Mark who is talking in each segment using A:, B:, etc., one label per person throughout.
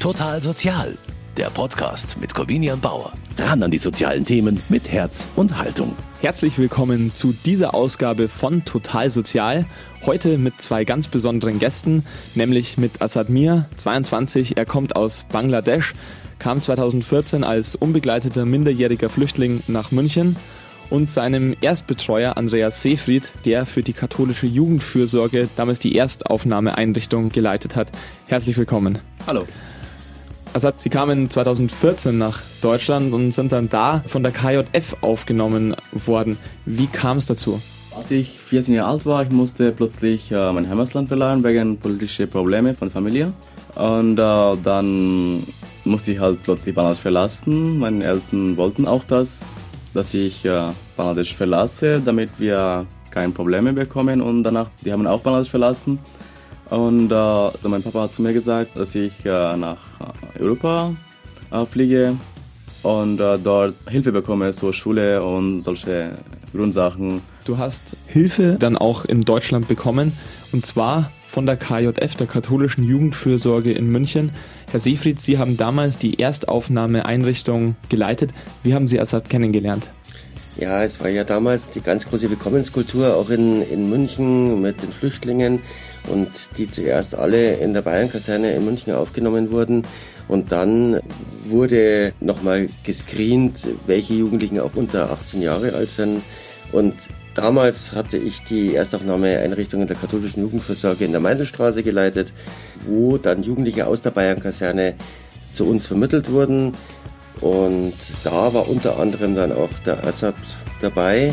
A: Total Sozial, der Podcast mit Corvinian Bauer. Ran an die sozialen Themen mit Herz und Haltung.
B: Herzlich willkommen zu dieser Ausgabe von Total Sozial. Heute mit zwei ganz besonderen Gästen, nämlich mit Asad Mir, 22. Er kommt aus Bangladesch, kam 2014 als unbegleiteter minderjähriger Flüchtling nach München und seinem Erstbetreuer Andreas Seefried, der für die katholische Jugendfürsorge damals die Erstaufnahmeeinrichtung geleitet hat. Herzlich willkommen.
C: Hallo.
B: Assad, Sie kamen 2014 nach Deutschland und sind dann da von der KJF aufgenommen worden. Wie kam es dazu?
C: Als ich 14 Jahre alt war, ich musste plötzlich äh, mein Heimatland verlassen wegen politischer Probleme von Familie. Und äh, dann musste ich halt plötzlich Bangladesch verlassen. Meine Eltern wollten auch das dass ich äh, Bangladesch verlasse, damit wir keine Probleme bekommen. Und danach, die haben auch Bangladesch verlassen. Und äh, mein Papa hat zu mir gesagt, dass ich äh, nach Europa äh, fliege und äh, dort Hilfe bekomme, so Schule und solche Grundsachen.
B: Du hast Hilfe dann auch in Deutschland bekommen und zwar von der KJF, der katholischen Jugendfürsorge in München. Herr Seefried, Sie haben damals die Erstaufnahmeeinrichtung geleitet. Wie haben Sie Assad kennengelernt?
D: Ja, es war ja damals die ganz große Willkommenskultur auch in, in München mit den Flüchtlingen und die zuerst alle in der Bayernkaserne in München aufgenommen wurden. Und dann wurde nochmal gescreent, welche Jugendlichen auch unter 18 Jahre alt sind. Und Damals hatte ich die Erstaufnahmeeinrichtung in der katholischen Jugendversorge in der Meindelstraße geleitet, wo dann Jugendliche aus der Bayernkaserne zu uns vermittelt wurden. Und da war unter anderem dann auch der Assad dabei,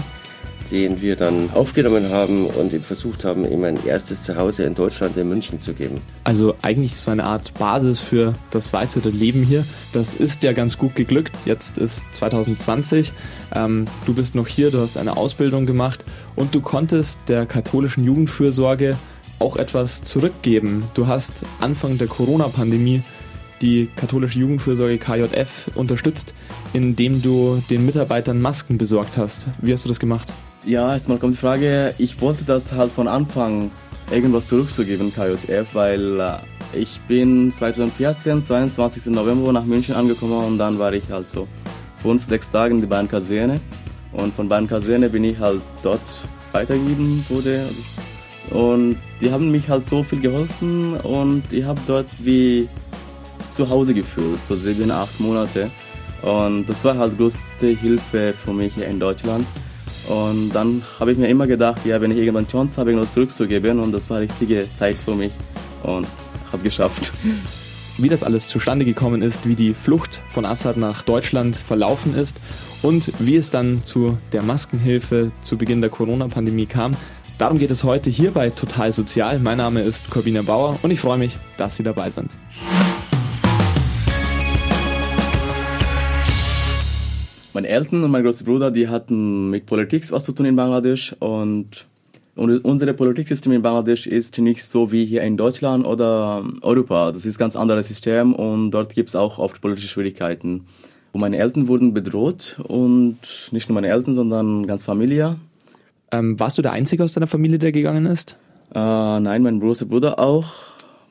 D: den wir dann aufgenommen haben und ihm versucht haben, ihm ein erstes Zuhause in Deutschland, in München zu geben.
B: Also eigentlich so eine Art Basis für das weitere Leben hier. Das ist ja ganz gut geglückt. Jetzt ist 2020. Ähm, du bist noch hier, du hast eine Ausbildung gemacht und du konntest der katholischen Jugendfürsorge auch etwas zurückgeben. Du hast Anfang der Corona-Pandemie die katholische Jugendfürsorge KJF unterstützt, indem du den Mitarbeitern Masken besorgt hast. Wie hast du das gemacht?
C: Ja, erstmal kommt die Frage, ich wollte das halt von Anfang irgendwas zurückzugeben, KJF, weil äh, ich bin 2014, 22. November nach München angekommen und dann war ich halt so fünf, sechs Tage in die Bahnkaserne und von Bahnkaserne bin ich halt dort weitergegeben wurde. Und die haben mich halt so viel geholfen und ich habe dort wie zu Hause gefühlt, so sieben, acht Monate. Und das war halt größte Hilfe für mich hier in Deutschland und dann habe ich mir immer gedacht, ja, wenn ich irgendwann Chance habe, irgendwas zurückzugeben und das war richtige Zeit für mich und habe geschafft.
B: Wie das alles zustande gekommen ist, wie die Flucht von Assad nach Deutschland verlaufen ist und wie es dann zu der Maskenhilfe zu Beginn der Corona-Pandemie kam, darum geht es heute hier bei Total Sozial. Mein Name ist Corbina Bauer und ich freue mich, dass Sie dabei sind.
C: Meine Eltern und mein großer Bruder, die hatten mit Politik was zu tun in Bangladesch und unser Politiksystem in Bangladesch ist nicht so wie hier in Deutschland oder Europa. Das ist ein ganz anderes System und dort gibt es auch oft politische Schwierigkeiten. Und meine Eltern wurden bedroht und nicht nur meine Eltern, sondern ganz Familie.
B: Ähm, warst du der Einzige aus deiner Familie, der gegangen ist?
C: Äh, nein, mein großer Bruder auch,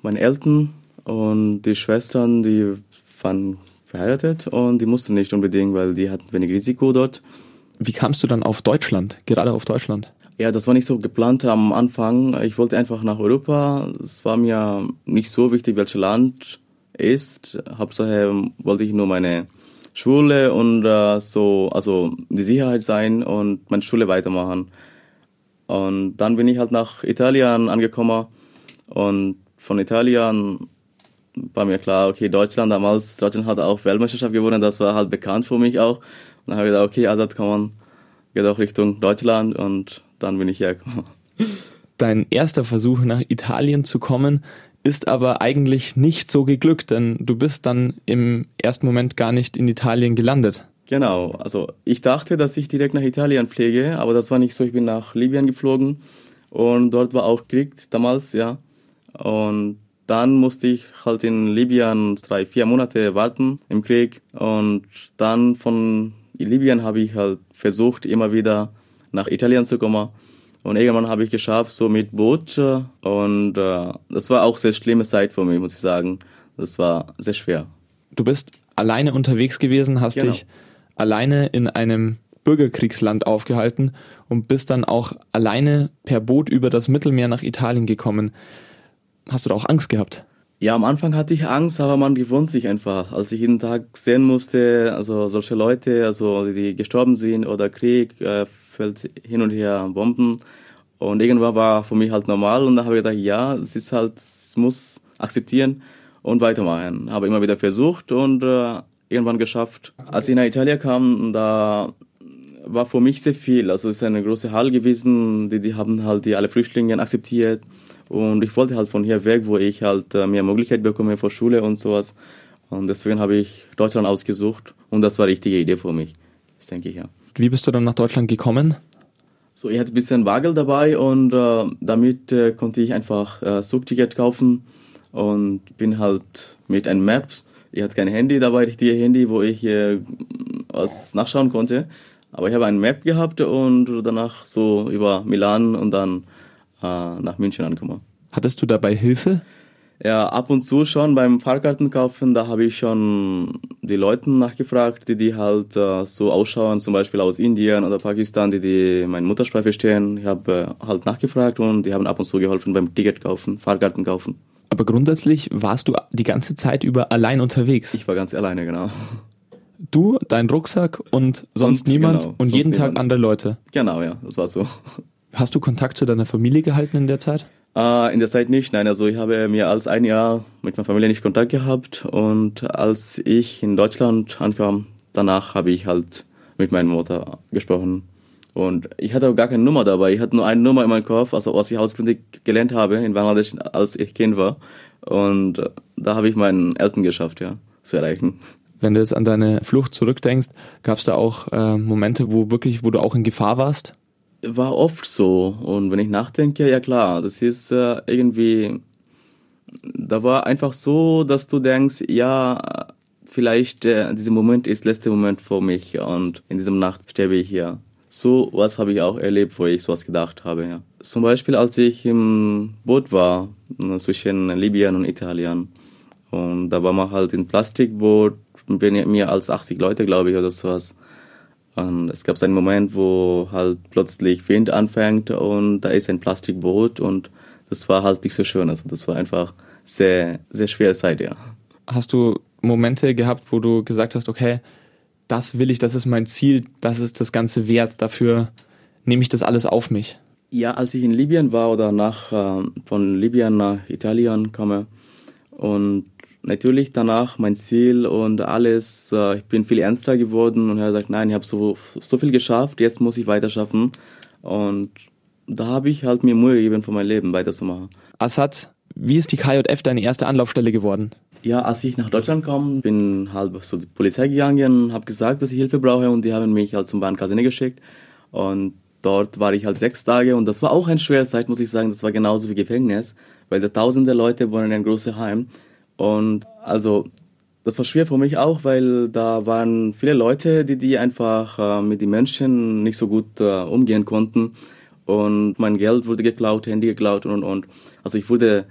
C: meine Eltern und die Schwestern, die waren verheiratet und die mussten nicht unbedingt, weil die hatten wenig Risiko dort.
B: Wie kamst du dann auf Deutschland, gerade auf Deutschland?
C: Ja, das war nicht so geplant am Anfang. Ich wollte einfach nach Europa. Es war mir nicht so wichtig, welches Land ist. Hauptsache wollte ich nur meine Schule und uh, so, also die Sicherheit sein und meine Schule weitermachen. Und dann bin ich halt nach Italien angekommen und von Italien war mir klar, okay, Deutschland damals, Deutschland hat auch Weltmeisterschaft gewonnen, das war halt bekannt für mich auch. Und dann habe ich gedacht, okay, Azad kann man, geht auch Richtung Deutschland und dann bin ich hergekommen.
B: Dein erster Versuch nach Italien zu kommen, ist aber eigentlich nicht so geglückt, denn du bist dann im ersten Moment gar nicht in Italien gelandet.
C: Genau, also ich dachte, dass ich direkt nach Italien fliege, aber das war nicht so. Ich bin nach Libyen geflogen und dort war auch Krieg damals, ja. Und dann musste ich halt in Libyen drei, vier Monate warten im Krieg. Und dann von Libyen habe ich halt versucht, immer wieder nach Italien zu kommen. Und irgendwann habe ich geschafft, so mit Boot. Und äh, das war auch sehr schlimme Zeit für mich, muss ich sagen. Das war sehr schwer.
B: Du bist alleine unterwegs gewesen, hast
C: Genau.
B: dich alleine in einem Bürgerkriegsland aufgehalten und bist dann auch alleine per Boot über das Mittelmeer nach Italien gekommen. Hast du da auch Angst gehabt?
C: Ja, am Anfang hatte ich Angst, aber man gewohnt sich einfach. Als ich jeden Tag sehen musste, also solche Leute, also die gestorben sind oder Krieg, äh, fällt hin und her Bomben. Und irgendwann war für mich halt normal und dann habe ich gedacht, ja, es ist halt, es muss akzeptieren und weitermachen. Habe immer wieder versucht und äh, irgendwann geschafft. Als ich nach Italien kam, da war für mich sehr viel. Also es ist eine große Halle gewesen, die, die haben halt die alle Flüchtlinge akzeptiert. Und ich wollte halt von hier weg, wo ich halt äh, mehr Möglichkeit bekomme für Schule und sowas. Und deswegen habe ich Deutschland ausgesucht und das war die richtige Idee für mich. Das denke ich, ja.
B: Wie bist du dann nach Deutschland gekommen?
C: So, ich hatte ein bisschen Wagel dabei und äh, damit äh, konnte ich einfach äh, Zugticket kaufen und bin halt mit einem Map. Ich hatte kein Handy dabei, richtige Handy, wo ich äh, was nachschauen konnte. Aber ich habe ein Map gehabt und danach so über Milan und dann äh, nach München angekommen.
B: Hattest du dabei Hilfe?
C: Ja, ab und zu schon beim Fahrkarten kaufen, da habe ich schon die Leute nachgefragt, die die halt äh, so ausschauen, zum Beispiel aus Indien oder Pakistan, die die meine Muttersprache verstehen. Ich habe äh, halt nachgefragt und die haben ab und zu geholfen beim Ticket kaufen, Fahrkarten kaufen.
B: Aber grundsätzlich warst du die ganze Zeit über allein unterwegs.
C: Ich war ganz alleine, genau.
B: Du, dein Rucksack und sonst
C: Und,
B: niemand
C: genau,
B: und
C: sonst
B: jeden Tag
C: niemand.
B: andere Leute.
C: Genau, ja, das war so.
B: Hast du Kontakt zu deiner Familie gehalten in der Zeit?
C: Äh, in der Zeit nicht, nein, also ich habe mehr als ein Jahr mit meiner Familie nicht Kontakt gehabt und als ich in Deutschland ankam, danach habe ich halt mit meiner Mutter gesprochen. Und ich hatte auch gar keine Nummer dabei, ich hatte nur eine Nummer in meinem Kopf, also was ich auswendig gelernt habe in Bangladesch, als ich Kind war. Und äh, da habe ich meinen Eltern geschafft, ja, zu erreichen.
B: Wenn du jetzt an deine Flucht zurückdenkst, gab es da auch äh, Momente, wo wirklich, wo du auch in Gefahr warst?
C: War oft so. Und wenn ich nachdenke, ja klar, das ist äh, irgendwie, da war einfach so, dass du denkst, ja, vielleicht äh, dieser Moment ist letzter Moment für mich und in diesem Nacht sterbe ich hier. So was habe ich auch erlebt, wo ich sowas gedacht habe. Ja. Zum Beispiel, als ich im Boot war äh, zwischen Libyen und Italien und da war man halt in Plastikboot, mehr als 80 Leute, glaube ich, oder sowas. Und es gab so einen Moment, wo halt plötzlich Wind anfängt und da ist ein Plastikboot und das war halt nicht so schön. Also das war einfach sehr, sehr schwere Zeit, ja.
B: Hast du Momente gehabt, wo du gesagt hast, okay, das will ich, das ist mein Ziel, das ist das Ganze wert, dafür nehme ich das alles auf mich?
C: Ja, als ich in Libyen war oder nach, äh, von Libyen nach Italien komme und natürlich danach mein Ziel und alles, äh, ich bin viel ernster geworden und er sagt, nein, ich habe so, so viel geschafft, jetzt muss ich weiter schaffen. Und da habe ich halt mir Mühe gegeben, für mein Leben weiterzumachen.
B: Assad, wie ist die KJF deine erste Anlaufstelle geworden?
C: Ja, als ich nach Deutschland kam, bin halt zur Polizei gegangen, habe gesagt, dass ich Hilfe brauche und die haben mich halt zum Bahnkaserne geschickt. Und dort war ich halt sechs Tage und das war auch eine schwere Zeit, muss ich sagen. Das war genauso wie Gefängnis, weil da tausende Leute wohnen in einem großen Heim. Und also, das war schwer für mich auch, weil da waren viele Leute, die, die einfach äh, mit den Menschen nicht so gut äh, umgehen konnten. Und mein Geld wurde geklaut, Handy geklaut und, und, und. Also ich wurde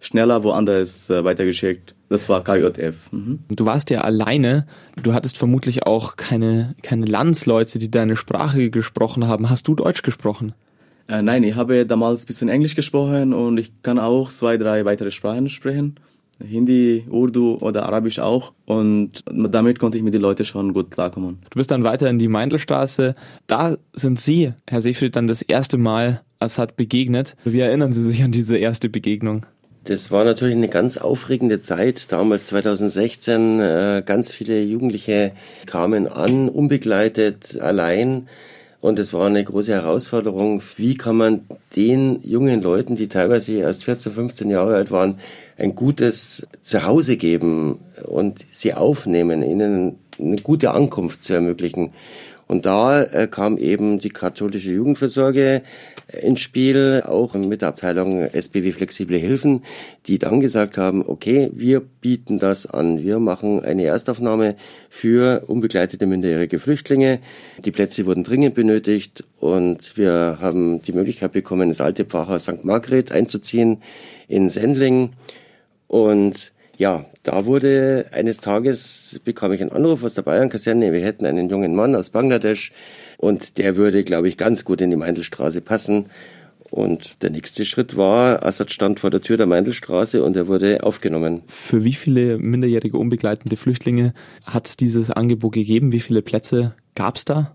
C: schneller woanders äh, weitergeschickt. Das war KJF. Mhm.
B: Du warst ja alleine, du hattest vermutlich auch keine, keine Landsleute, die deine Sprache gesprochen haben. Hast du Deutsch gesprochen?
C: Äh, nein, ich habe damals ein bisschen Englisch gesprochen und ich kann auch zwei, drei weitere Sprachen sprechen. Hindi, Urdu oder Arabisch auch. Und damit konnte ich mit den Leuten schon gut klarkommen.
B: Du bist dann weiter in die Meindelstraße. Da sind Sie, Herr Seefried, dann das erste Mal Assad begegnet. Wie erinnern Sie sich an diese erste Begegnung?
D: Das war natürlich eine ganz aufregende Zeit. Damals 2016, äh, ganz viele Jugendliche kamen an, unbegleitet, allein. Und es war eine große Herausforderung. Wie kann man den jungen Leuten, die teilweise erst 14, 15 Jahre alt waren, ein gutes Zuhause geben und sie aufnehmen, ihnen eine gute Ankunft zu ermöglichen. Und da äh, kam eben die katholische Jugendversorge ins Spiel, auch mit der Abteilung SBW Flexible Hilfen, die dann gesagt haben, okay, wir bieten das an. Wir machen eine Erstaufnahme für unbegleitete minderjährige Flüchtlinge. Die Plätze wurden dringend benötigt und wir haben die Möglichkeit bekommen, das alte Pfarrhaus St. Margret einzuziehen in Sendling. Und Ja, da wurde eines Tages bekam ich einen Anruf aus der Bayern-Kaserne. Wir hätten einen jungen Mann aus Bangladesch und der würde, glaube ich, ganz gut in die Meindelstraße passen. Und der nächste Schritt war, Assad stand vor der Tür der Meindelstraße und er wurde aufgenommen.
B: Für wie viele minderjährige unbegleitende Flüchtlinge hat es dieses Angebot gegeben? Wie viele Plätze gab es da?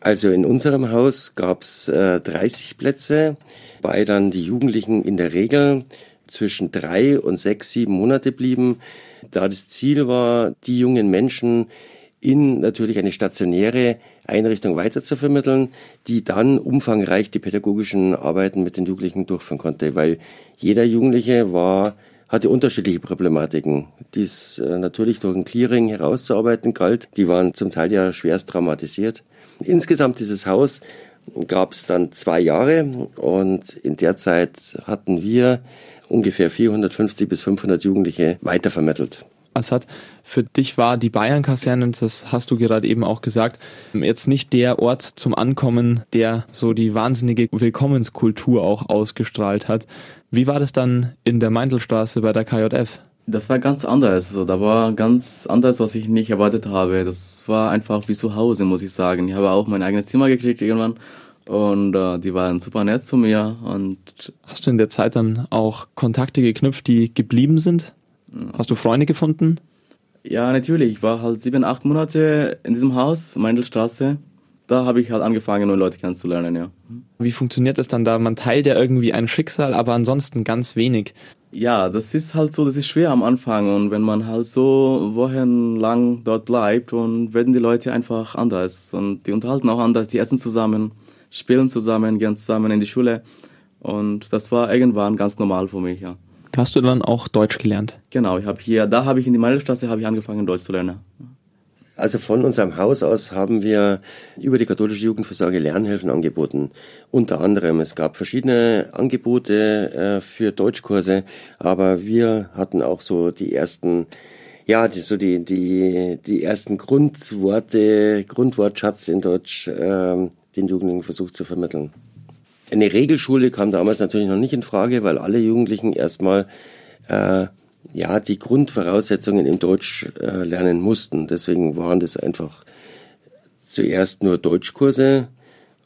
D: Also in unserem Haus gab es äh, 30 Plätze, wobei dann die Jugendlichen in der Regel zwischen drei und sechs, sieben Monate blieben, da das Ziel war, die jungen Menschen in natürlich eine stationäre Einrichtung weiterzuvermitteln, die dann umfangreich die pädagogischen Arbeiten mit den Jugendlichen durchführen konnte, weil jeder Jugendliche war hatte unterschiedliche Problematiken, die es äh, natürlich durch ein Clearing herauszuarbeiten galt. Die waren zum Teil ja schwerst traumatisiert. Insgesamt dieses Haus gab es dann zwei Jahre und in der Zeit hatten wir ungefähr 450 bis 500 Jugendliche weitervermittelt.
B: Assad, für dich war die Bayern-Kaserne, und das hast du gerade eben auch gesagt, jetzt nicht der Ort zum Ankommen, der so die wahnsinnige Willkommenskultur auch ausgestrahlt hat. Wie war das dann in der Meindelstraße bei der KJF?
C: Das war ganz anders. Also, da war ganz anders, was ich nicht erwartet habe. Das war einfach wie zu Hause, muss ich sagen. Ich habe auch mein eigenes Zimmer gekriegt irgendwann und äh, die waren super nett zu mir. Und
B: Hast du in der Zeit dann auch Kontakte geknüpft, die geblieben sind? Hast du Freunde gefunden?
C: Ja, natürlich. Ich war halt sieben, acht Monate in diesem Haus, Meindelstraße. Da habe ich halt angefangen, neue Leute kennenzulernen, ja.
B: Wie funktioniert das dann da? Man teilt ja irgendwie ein Schicksal, aber ansonsten ganz wenig.
C: Ja, das ist halt so, das ist schwer am Anfang und wenn man halt so wochenlang dort bleibt und werden die Leute einfach anders und die unterhalten auch anders, die essen zusammen spielen zusammen, gehen zusammen in die Schule. Und das war irgendwann ganz normal für mich, ja.
B: Hast du dann auch Deutsch gelernt?
C: Genau, ich habe hier, da habe ich in die Meidelstraße habe ich angefangen Deutsch zu lernen.
D: Also von unserem Haus aus haben wir über die katholische Jugendversorge Lernhilfen angeboten. Unter anderem, es gab verschiedene Angebote äh, für Deutschkurse, aber wir hatten auch so die ersten, ja, die, so die, die, die ersten Grundworte, Grundwortschatz in Deutsch äh, den Jugendlichen versucht zu vermitteln. Eine Regelschule kam damals natürlich noch nicht in Frage, weil alle Jugendlichen erstmal äh, ja die Grundvoraussetzungen im Deutsch äh, lernen mussten. Deswegen waren das einfach zuerst nur Deutschkurse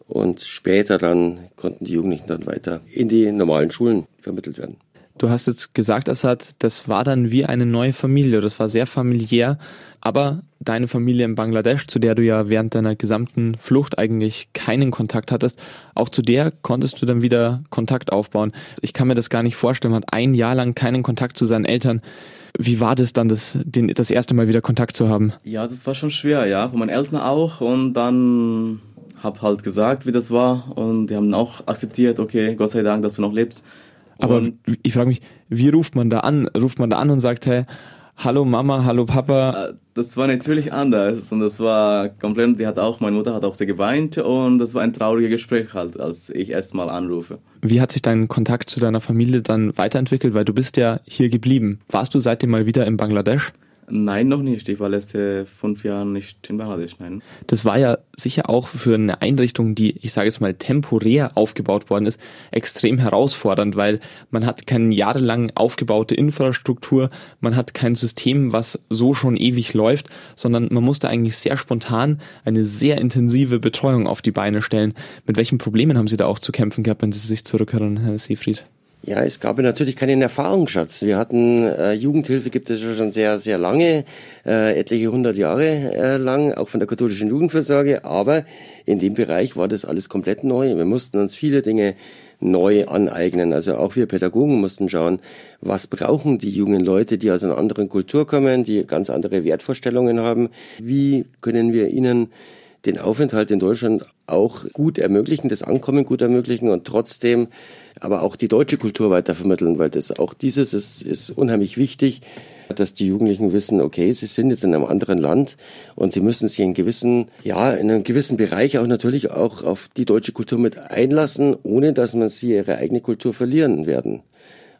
D: und später dann konnten die Jugendlichen dann weiter in die normalen Schulen vermittelt werden.
B: Du hast jetzt gesagt, Assad, das war dann wie eine neue Familie. Das war sehr familiär. Aber deine Familie in Bangladesch, zu der du ja während deiner gesamten Flucht eigentlich keinen Kontakt hattest, auch zu der konntest du dann wieder Kontakt aufbauen. Ich kann mir das gar nicht vorstellen. Man hat ein Jahr lang keinen Kontakt zu seinen Eltern. Wie war das dann, das, den, das erste Mal wieder Kontakt zu haben?
C: Ja, das war schon schwer, ja. Von meinen Eltern auch. Und dann hab halt gesagt, wie das war. Und die haben auch akzeptiert, okay, Gott sei Dank, dass du noch lebst.
B: Aber ich frage mich, wie ruft man da an? Ruft man da an und sagt, hey, hallo Mama, hallo Papa?
C: Äh, das war natürlich anders und das war komplett, die hat auch, meine Mutter hat auch sehr geweint und das war ein trauriges Gespräch halt, als ich erstmal anrufe.
B: Wie hat sich dein Kontakt zu deiner Familie dann weiterentwickelt? Weil du bist ja hier geblieben. Warst du seitdem mal wieder in Bangladesch?
C: Nein, noch nicht. Ich war letzte fünf Jahre nicht in Bangladesch, nein.
B: Das war ja sicher auch für eine Einrichtung, die, ich sage jetzt mal, temporär aufgebaut worden ist, extrem herausfordernd, weil man hat keine jahrelang aufgebaute Infrastruktur, man hat kein System, was so schon ewig läuft, sondern man musste eigentlich sehr spontan eine sehr intensive Betreuung auf die Beine stellen. Mit welchen Problemen haben Sie da auch zu kämpfen gehabt, wenn Sie sich zurückerinnern, Herr Seefried?
D: Ja, es gab natürlich keinen Erfahrungsschatz. Wir hatten äh, Jugendhilfe gibt es schon sehr, sehr lange, äh, etliche hundert Jahre äh, lang, auch von der katholischen Jugendversorge. Aber in dem Bereich war das alles komplett neu. Wir mussten uns viele Dinge neu aneignen. Also auch wir Pädagogen mussten schauen, was brauchen die jungen Leute, die aus einer anderen Kultur kommen, die ganz andere Wertvorstellungen haben. Wie können wir ihnen den Aufenthalt in Deutschland auch gut ermöglichen, das Ankommen gut ermöglichen und trotzdem aber auch die deutsche Kultur weitervermitteln, weil das auch dieses ist, ist unheimlich wichtig, dass die Jugendlichen wissen, okay, sie sind jetzt in einem anderen Land und sie müssen sich in gewissen, ja, in einem gewissen Bereich auch natürlich auch auf die deutsche Kultur mit einlassen, ohne dass man sie ihre eigene Kultur verlieren werden.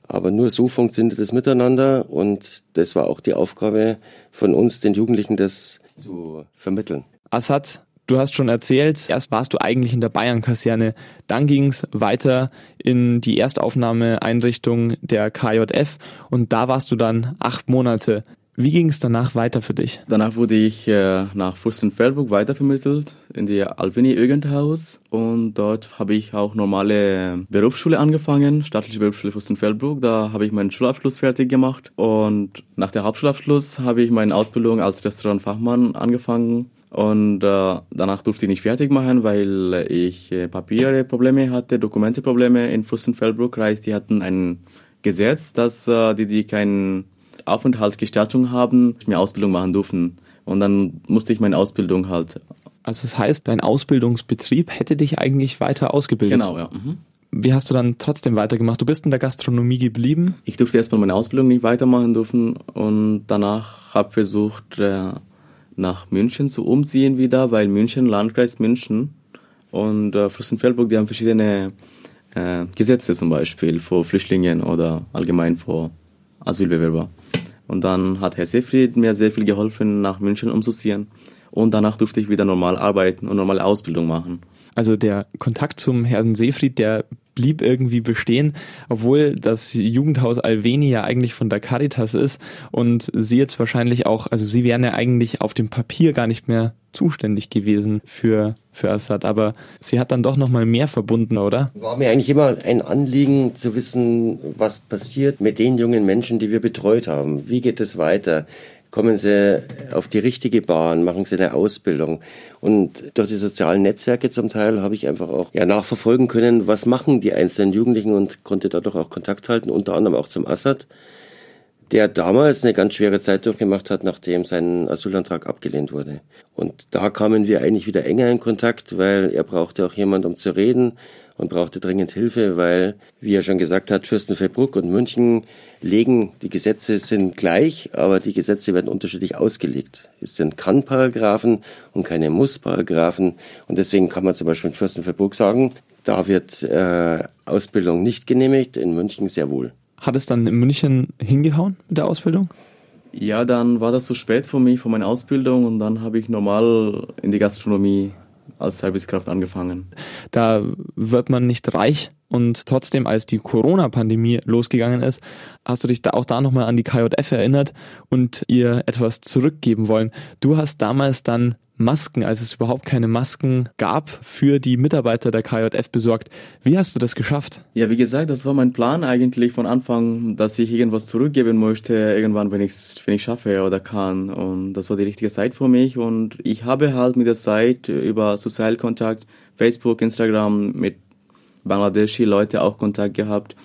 D: Aber nur so funktioniert das miteinander und das war auch die Aufgabe von uns, den Jugendlichen das zu vermitteln.
B: Assad, Du hast schon erzählt, erst warst du eigentlich in der Bayern-Kaserne, dann ging es weiter in die Erstaufnahmeeinrichtung der KJF und da warst du dann acht Monate. Wie ging es danach weiter für dich?
C: Danach wurde ich äh, nach Fürstenfeldbruck weitervermittelt in die Alvini Jugendhaus und dort habe ich auch normale Berufsschule angefangen, staatliche Berufsschule Fürstenfeldbruck. Da habe ich meinen Schulabschluss fertig gemacht und nach der Hauptschulabschluss habe ich meine Ausbildung als Restaurantfachmann angefangen und äh, danach durfte ich nicht fertig machen, weil ich äh, Papierprobleme hatte, Dokumenteprobleme in Fürstenfeldbruck. Heißt, die hatten ein Gesetz, dass äh, die, die keinen Aufenthaltsgestattung haben, mir Ausbildung machen durften. Und dann musste ich meine Ausbildung halt.
B: Also das heißt, dein Ausbildungsbetrieb hätte dich eigentlich weiter ausgebildet?
C: Genau, ja. Mhm.
B: Wie hast du dann trotzdem weitergemacht? Du bist in der Gastronomie geblieben?
C: Ich durfte erstmal meine Ausbildung nicht weitermachen dürfen und danach habe versucht, äh, nach München zu umziehen wieder, weil München, Landkreis München und äh, Fürstenfeldburg, die haben verschiedene äh, Gesetze zum Beispiel vor Flüchtlingen oder allgemein vor Asylbewerber. Und dann hat Herr Seefried mir sehr viel geholfen, nach München umzuziehen. Und danach durfte ich wieder normal arbeiten und normale Ausbildung machen.
B: Also der Kontakt zum Herrn Seefried, der blieb irgendwie bestehen, obwohl das Jugendhaus Alveni ja eigentlich von der Caritas ist und sie jetzt wahrscheinlich auch, also sie wären ja eigentlich auf dem Papier gar nicht mehr zuständig gewesen für, für Assad, aber sie hat dann doch nochmal mehr verbunden, oder?
D: War mir eigentlich immer ein Anliegen zu wissen, was passiert mit den jungen Menschen, die wir betreut haben. Wie geht es weiter? Kommen sie auf die richtige Bahn, machen sie eine Ausbildung. Und durch die sozialen Netzwerke zum Teil habe ich einfach auch ja, nachverfolgen können, was machen die einzelnen Jugendlichen und konnte dadurch auch Kontakt halten, unter anderem auch zum Assad, der damals eine ganz schwere Zeit durchgemacht hat, nachdem sein Asylantrag abgelehnt wurde. Und da kamen wir eigentlich wieder enger in Kontakt, weil er brauchte auch jemand, um zu reden und brauchte dringend Hilfe, weil, wie er schon gesagt hat, Fürstenfeldbruck und München legen, die Gesetze sind gleich, aber die Gesetze werden unterschiedlich ausgelegt. Es sind Kann-Paragraphen und keine Muss-Paragraphen. Und deswegen kann man zum Beispiel in Fürstenfeldbruck sagen, da wird äh, Ausbildung nicht genehmigt, in München sehr wohl.
B: Hat es dann in München hingehauen mit der Ausbildung?
C: Ja, dann war das zu spät für mich, für meine Ausbildung und dann habe ich normal in die Gastronomie als Servicekraft angefangen.
B: Da wird man nicht reich und trotzdem, als die Corona-Pandemie losgegangen ist, hast du dich da auch da nochmal an die KJF erinnert und ihr etwas zurückgeben wollen. Du hast damals dann Masken, als es überhaupt keine Masken gab, für die Mitarbeiter der KJF besorgt. Wie hast du das geschafft?
C: Ja, wie gesagt, das war mein Plan eigentlich von Anfang, dass ich irgendwas zurückgeben möchte, irgendwann, wenn ich es wenn ich schaffe oder kann. Und das war die richtige Zeit für mich. Und ich habe halt mit der Zeit über Sozialkontakt, Facebook, Instagram mit Bangladeschi Leute auch Kontakt gehabt.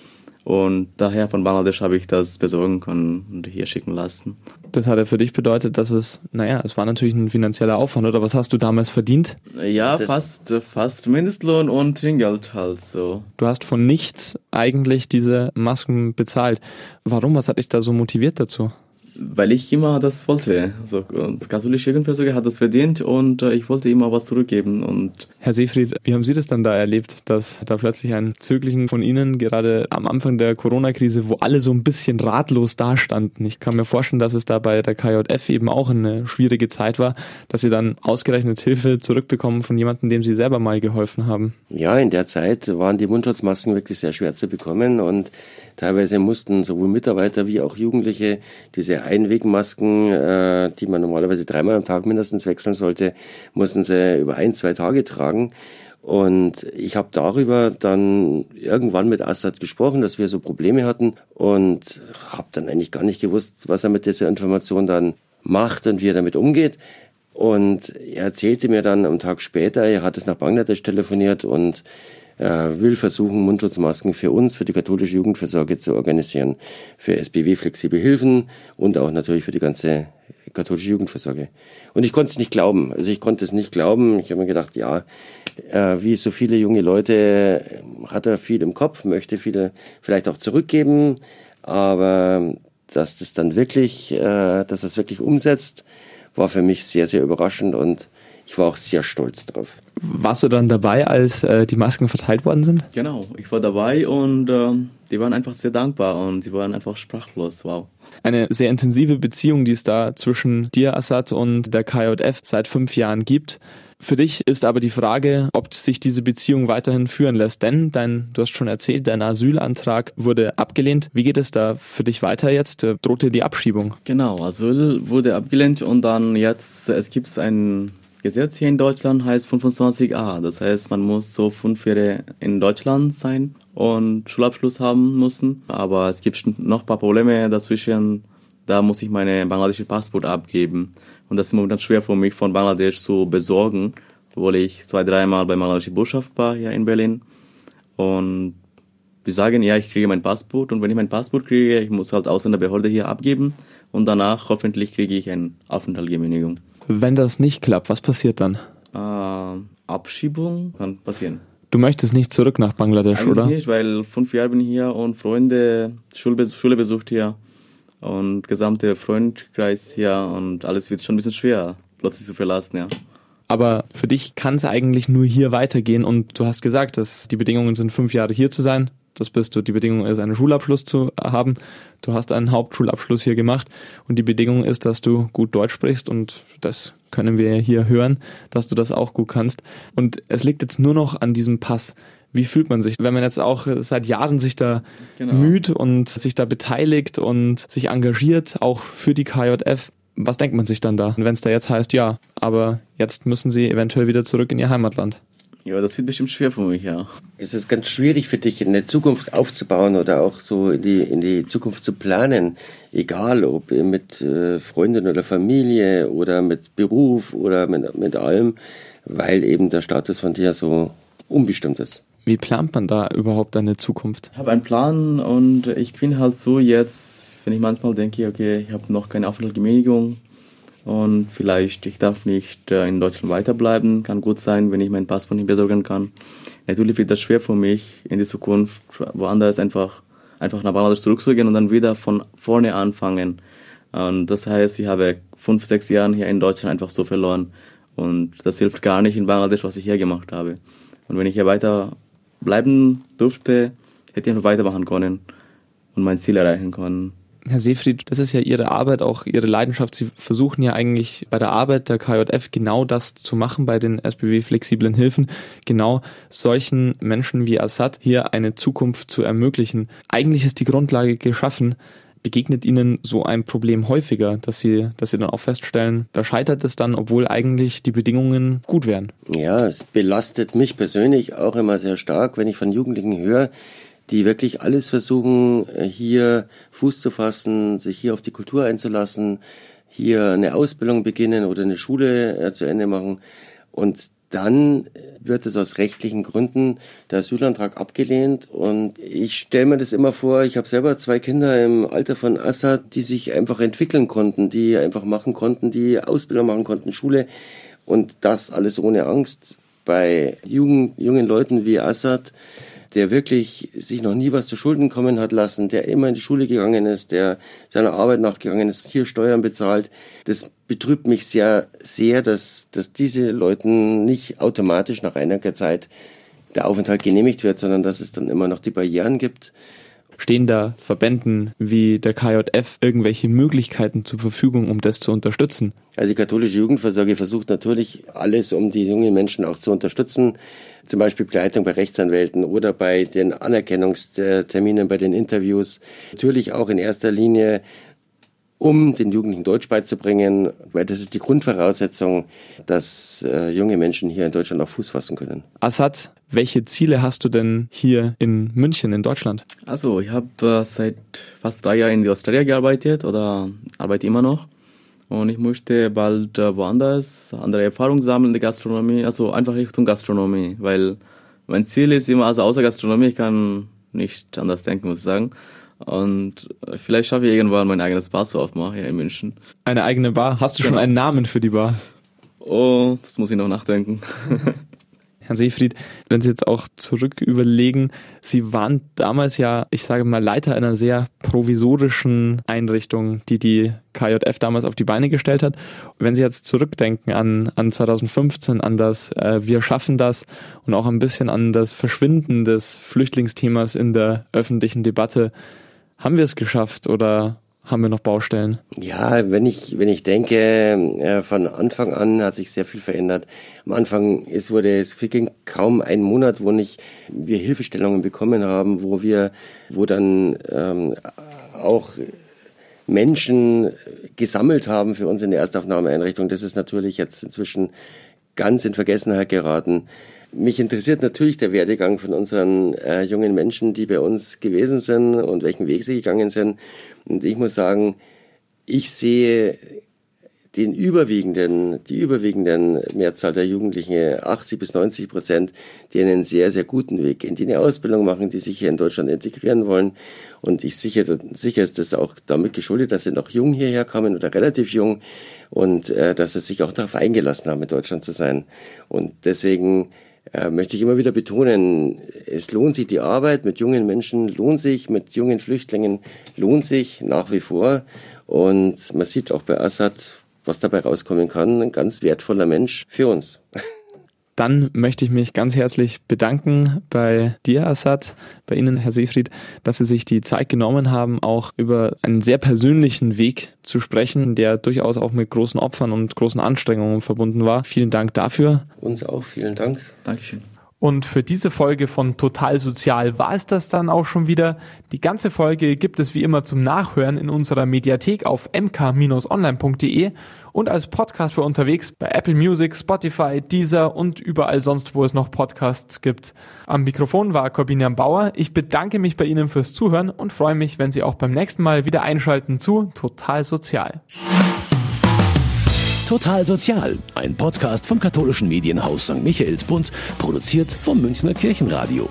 C: Und daher von Bangladesch habe ich das besorgen können und hier schicken lassen.
B: Das hat ja für dich bedeutet, dass es, naja, es war natürlich ein finanzieller Aufwand, oder was hast du damals verdient?
C: Ja, das fast, fast Mindestlohn und Trinkgeld halt so.
B: Du hast von nichts eigentlich diese Masken bezahlt. Warum? Was hat dich da so motiviert dazu?
C: Weil ich immer das wollte. Also, und katholische Jugendfürsorge hat das verdient und äh, ich wollte immer was zurückgeben. Und
B: Herr Seefried, wie haben Sie das dann da erlebt, dass da plötzlich ein Zöglichen von Ihnen gerade am Anfang der Corona-Krise, wo alle so ein bisschen ratlos dastanden? Ich kann mir vorstellen, dass es da bei der KJF eben auch eine schwierige Zeit war, dass Sie dann ausgerechnet Hilfe zurückbekommen von jemandem, dem Sie selber mal geholfen haben.
D: Ja, in der Zeit waren die Mundschutzmasken wirklich sehr schwer zu bekommen und Teilweise mussten sowohl Mitarbeiter wie auch Jugendliche diese Einwegmasken, äh, die man normalerweise dreimal am Tag mindestens wechseln sollte, mussten sie über ein, zwei Tage tragen. Und ich habe darüber dann irgendwann mit Assad gesprochen, dass wir so Probleme hatten und habe dann eigentlich gar nicht gewusst, was er mit dieser Information dann macht und wie er damit umgeht. Und er erzählte mir dann am Tag später, er hat es nach Bangladesch telefoniert und will versuchen, Mundschutzmasken für uns, für die katholische Jugendversorge zu organisieren, für SBW Flexible Hilfen und auch natürlich für die ganze katholische Jugendversorge. Und ich konnte es nicht glauben. Also ich konnte es nicht glauben. Ich habe mir gedacht, ja, äh, wie so viele junge Leute hat er viel im Kopf, möchte viele vielleicht auch zurückgeben, aber dass das dann wirklich, äh, dass das wirklich umsetzt, war für mich sehr, sehr überraschend und ich war auch sehr stolz drauf.
B: Warst du dann dabei, als äh, die Masken verteilt worden sind?
C: Genau, ich war dabei und äh, die waren einfach sehr dankbar und sie waren einfach sprachlos. Wow.
B: Eine sehr intensive Beziehung, die es da zwischen dir, Assad, und der KJF seit fünf Jahren gibt. Für dich ist aber die Frage, ob sich diese Beziehung weiterhin führen lässt. Denn dein, du hast schon erzählt, dein Asylantrag wurde abgelehnt. Wie geht es da für dich weiter jetzt? Droht dir die Abschiebung?
C: Genau, Asyl wurde abgelehnt und dann jetzt, es gibt ein Gesetz hier in Deutschland, heißt 25a. Das heißt, man muss so fünf Jahre in Deutschland sein und Schulabschluss haben müssen. Aber es gibt noch ein paar Probleme dazwischen. Da muss ich meine bangladesische Passport abgeben. Und das ist momentan schwer für mich von Bangladesch zu besorgen, obwohl ich zwei, dreimal bei bangladesischer Botschaft war hier in Berlin. Und die sagen, ja, ich kriege mein Passport und wenn ich mein Passport kriege, ich muss halt Ausländerbehörde hier abgeben und danach hoffentlich kriege ich eine Aufenthaltsgenehmigung.
B: Wenn das nicht klappt, was passiert dann?
C: Äh, Abschiebung kann passieren.
B: Du möchtest nicht zurück nach Bangladesch,
C: Eigentlich
B: oder?
C: nicht, weil fünf Jahre bin ich hier und Freunde, Schule, Schule besucht hier und gesamte Freundkreis hier und alles wird schon ein bisschen schwer, plötzlich zu verlassen, ja.
B: Aber für dich kann es eigentlich nur hier weitergehen und du hast gesagt, dass die Bedingungen sind, fünf Jahre hier zu sein. Das bist du. Die Bedingung ist, einen Schulabschluss zu haben. Du hast einen Hauptschulabschluss hier gemacht und die Bedingung ist, dass du gut Deutsch sprichst und das können wir hier hören, dass du das auch gut kannst. Und es liegt jetzt nur noch an diesem Pass. Wie fühlt man sich, wenn man jetzt auch seit Jahren sich da
C: Genau.
B: müht und sich da beteiligt und sich engagiert, auch für die KJF? Was denkt man sich dann da, wenn es da jetzt heißt, ja, aber jetzt müssen sie eventuell wieder zurück in ihr Heimatland?
C: Ja, das wird bestimmt schwer für mich, ja.
D: Es ist ganz schwierig für dich, eine Zukunft aufzubauen oder auch so in die, in die Zukunft zu planen. Egal, ob mit äh, Freundin oder Familie oder mit Beruf oder mit, mit allem, weil eben der Status von dir so unbestimmt ist.
B: Wie plant man da überhaupt eine Zukunft?
C: Ich habe einen Plan und ich bin halt so jetzt, wenn ich manchmal denke, okay, ich habe noch keine Aufenthaltsgenehmigung und vielleicht ich darf nicht äh, in Deutschland weiterbleiben, kann gut sein, wenn ich meinen Passport nicht besorgen kann. Natürlich wird das schwer für mich in die Zukunft woanders einfach einfach nach Bangladesch zurückzugehen und dann wieder von vorne anfangen. Und das heißt, ich habe fünf, sechs Jahre hier in Deutschland einfach so verloren und das hilft gar nicht in Bangladesch, was ich hier gemacht habe. Und wenn ich hier weiter bleiben durfte, hätte ich noch weitermachen können und mein Ziel erreichen können.
B: Herr Seefried, das ist ja Ihre Arbeit, auch Ihre Leidenschaft. Sie versuchen ja eigentlich bei der Arbeit der KJF genau das zu machen, bei den SBW-flexiblen Hilfen, genau solchen Menschen wie Assad hier eine Zukunft zu ermöglichen. Eigentlich ist die Grundlage geschaffen. Begegnet Ihnen so ein Problem häufiger, dass Sie, dass Sie dann auch feststellen, da scheitert es dann, obwohl eigentlich die Bedingungen gut wären?
D: Ja, es belastet mich persönlich auch immer sehr stark, wenn ich von Jugendlichen höre, die wirklich alles versuchen, hier Fuß zu fassen, sich hier auf die Kultur einzulassen, hier eine Ausbildung beginnen oder eine Schule äh, zu Ende machen. Und dann wird es aus rechtlichen Gründen der Asylantrag abgelehnt. Und ich stelle mir das immer vor, ich habe selber zwei Kinder im Alter von Assad, die sich einfach entwickeln konnten, die einfach machen konnten, die Ausbildung machen konnten, Schule. Und das alles ohne Angst. Bei jungen, jungen Leuten wie Assad, der wirklich sich noch nie was zu Schulden kommen hat lassen, der immer in die Schule gegangen ist, der seiner Arbeit nachgegangen ist, hier Steuern bezahlt. Das betrübt mich sehr, sehr, dass, dass diese Leuten nicht automatisch nach einiger Zeit der Aufenthalt genehmigt wird, sondern dass es dann immer noch die Barrieren gibt.
B: Stehen da Verbänden wie der KJF irgendwelche Möglichkeiten zur Verfügung, um das zu unterstützen?
D: Also die katholische Jugendversorge versucht natürlich alles, um die jungen Menschen auch zu unterstützen. Zum Beispiel Begleitung bei Rechtsanwälten oder bei den Anerkennungsterminen, bei den Interviews. Natürlich auch in erster Linie, um den Jugendlichen Deutsch beizubringen, weil das ist die Grundvoraussetzung, dass äh, junge Menschen hier in Deutschland auch Fuß fassen können.
B: Assad, welche Ziele hast du denn hier in München, in Deutschland?
C: Also, ich habe äh, seit fast drei Jahren in Australien gearbeitet oder arbeite immer noch. Und ich möchte bald äh, woanders andere Erfahrungen sammeln in der Gastronomie, also einfach Richtung Gastronomie, weil mein Ziel ist immer, also außer Gastronomie, ich kann nicht anders denken, muss ich sagen. Und vielleicht schaffe ich irgendwann mein eigenes Bar zu aufmachen hier in München.
B: Eine eigene Bar? Hast du schon
C: Genau.
B: einen Namen für die Bar?
C: Oh, das muss ich noch nachdenken.
B: Herr Seefried, wenn Sie jetzt auch zurück überlegen, Sie waren damals ja, ich sage mal, Leiter einer sehr provisorischen Einrichtung, die die KJF damals auf die Beine gestellt hat. wenn Sie jetzt zurückdenken an, an 2015, an das äh, Wir schaffen das und auch ein bisschen an das Verschwinden des Flüchtlingsthemas in der öffentlichen Debatte, haben wir es geschafft oder haben wir noch Baustellen?
D: Ja, wenn ich, wenn ich denke, äh, von Anfang an hat sich sehr viel verändert. Am Anfang, es wurde, es ging kaum ein Monat, wo nicht wir Hilfestellungen bekommen haben, wo wir, wo dann ähm, auch Menschen gesammelt haben für uns in der Erstaufnahmeeinrichtung. Das ist natürlich jetzt inzwischen ganz in Vergessenheit geraten. Mich interessiert natürlich der Werdegang von unseren äh, jungen Menschen, die bei uns gewesen sind und welchen Weg sie gegangen sind. Und ich muss sagen, ich sehe den überwiegenden, die überwiegenden Mehrzahl der Jugendlichen, 80 bis 90 Prozent, die einen sehr, sehr guten Weg gehen, die eine Ausbildung machen, die sich hier in Deutschland integrieren wollen. Und ich sicher, sicher ist das auch damit geschuldet, dass sie noch jung hierher kommen oder relativ jung und äh, dass sie sich auch darauf eingelassen haben, in Deutschland zu sein. Und deswegen äh, möchte ich immer wieder betonen, es lohnt sich die Arbeit mit jungen Menschen, lohnt sich mit jungen Flüchtlingen, lohnt sich nach wie vor. Und man sieht auch bei Assad, was dabei rauskommen kann, ein ganz wertvoller Mensch für uns.
B: Dann möchte ich mich ganz herzlich bedanken bei dir, Assad, bei Ihnen, Herr Seefried, dass Sie sich die Zeit genommen haben, auch über einen sehr persönlichen Weg zu sprechen, der durchaus auch mit großen Opfern und großen Anstrengungen verbunden war. Vielen Dank dafür.
D: Uns auch, vielen Dank.
C: Dankeschön.
E: Und für diese Folge von Total Sozial war es das dann auch schon wieder. Die ganze Folge gibt es wie immer zum Nachhören in unserer Mediathek auf mk-online.de und als Podcast für unterwegs bei Apple Music, Spotify, Deezer und überall sonst, wo es noch Podcasts gibt. Am Mikrofon war Corbinian Bauer. Ich bedanke mich bei Ihnen fürs Zuhören und freue mich, wenn Sie auch beim nächsten Mal wieder einschalten zu Total Sozial.
A: Total Sozial, ein Podcast vom katholischen Medienhaus St. Michaelsbund, produziert vom Münchner Kirchenradio.